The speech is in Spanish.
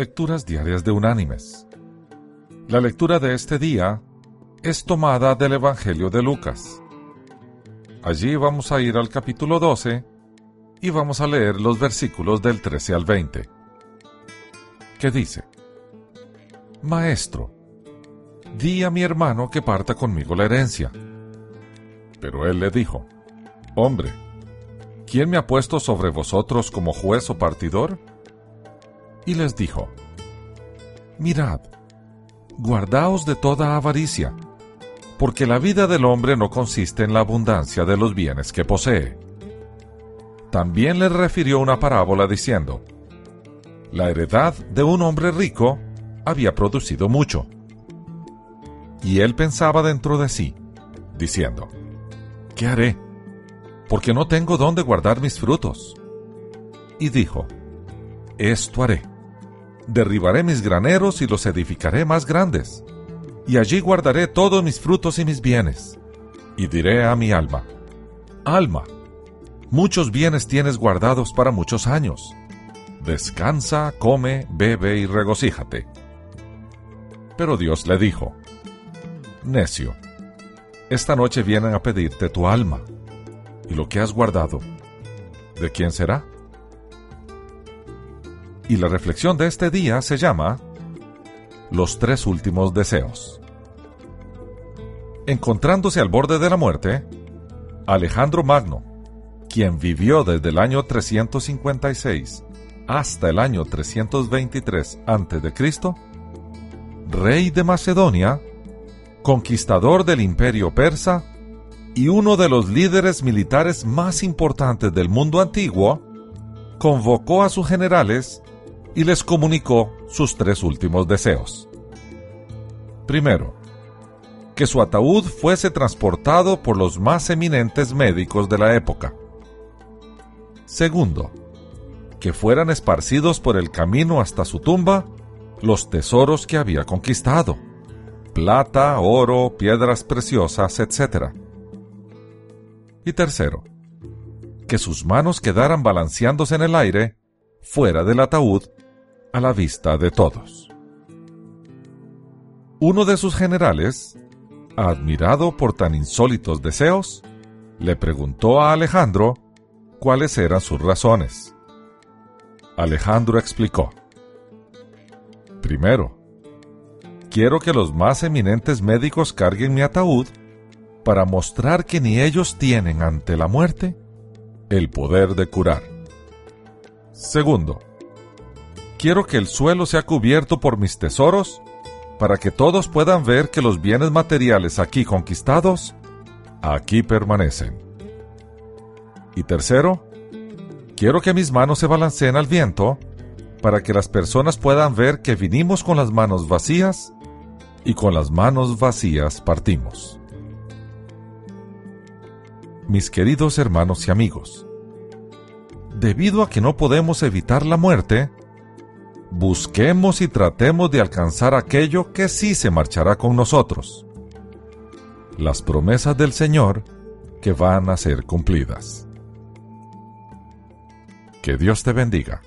Lecturas Diarias de Unánimes. La lectura de este día es tomada del Evangelio de Lucas. Allí vamos a ir al capítulo 12 y vamos a leer los versículos del 13 al 20. Que dice, Maestro, di a mi hermano que parta conmigo la herencia. Pero él le dijo, Hombre, ¿quién me ha puesto sobre vosotros como juez o partidor? Y les dijo, Mirad, guardaos de toda avaricia, porque la vida del hombre no consiste en la abundancia de los bienes que posee. También les refirió una parábola diciendo, La heredad de un hombre rico había producido mucho. Y él pensaba dentro de sí, diciendo, ¿Qué haré? Porque no tengo dónde guardar mis frutos. Y dijo, Esto haré derribaré mis graneros y los edificaré más grandes, y allí guardaré todos mis frutos y mis bienes. Y diré a mi alma, Alma, muchos bienes tienes guardados para muchos años. Descansa, come, bebe y regocíjate. Pero Dios le dijo, Necio, esta noche vienen a pedirte tu alma, y lo que has guardado, ¿de quién será? Y la reflexión de este día se llama Los tres últimos deseos. Encontrándose al borde de la muerte, Alejandro Magno, quien vivió desde el año 356 hasta el año 323 a.C., rey de Macedonia, conquistador del imperio persa y uno de los líderes militares más importantes del mundo antiguo, convocó a sus generales y les comunicó sus tres últimos deseos. Primero, que su ataúd fuese transportado por los más eminentes médicos de la época. Segundo, que fueran esparcidos por el camino hasta su tumba los tesoros que había conquistado, plata, oro, piedras preciosas, etc. Y tercero, que sus manos quedaran balanceándose en el aire, fuera del ataúd, a la vista de todos. Uno de sus generales, admirado por tan insólitos deseos, le preguntó a Alejandro cuáles eran sus razones. Alejandro explicó. Primero, quiero que los más eminentes médicos carguen mi ataúd para mostrar que ni ellos tienen ante la muerte el poder de curar. Segundo, quiero que el suelo sea cubierto por mis tesoros, para que todos puedan ver que los bienes materiales aquí conquistados, aquí permanecen. Y tercero, quiero que mis manos se balanceen al viento, para que las personas puedan ver que vinimos con las manos vacías y con las manos vacías partimos. Mis queridos hermanos y amigos, debido a que no podemos evitar la muerte, busquemos y tratemos de alcanzar aquello que sí se marchará con nosotros. Las promesas del Señor que van a ser cumplidas. Que Dios te bendiga.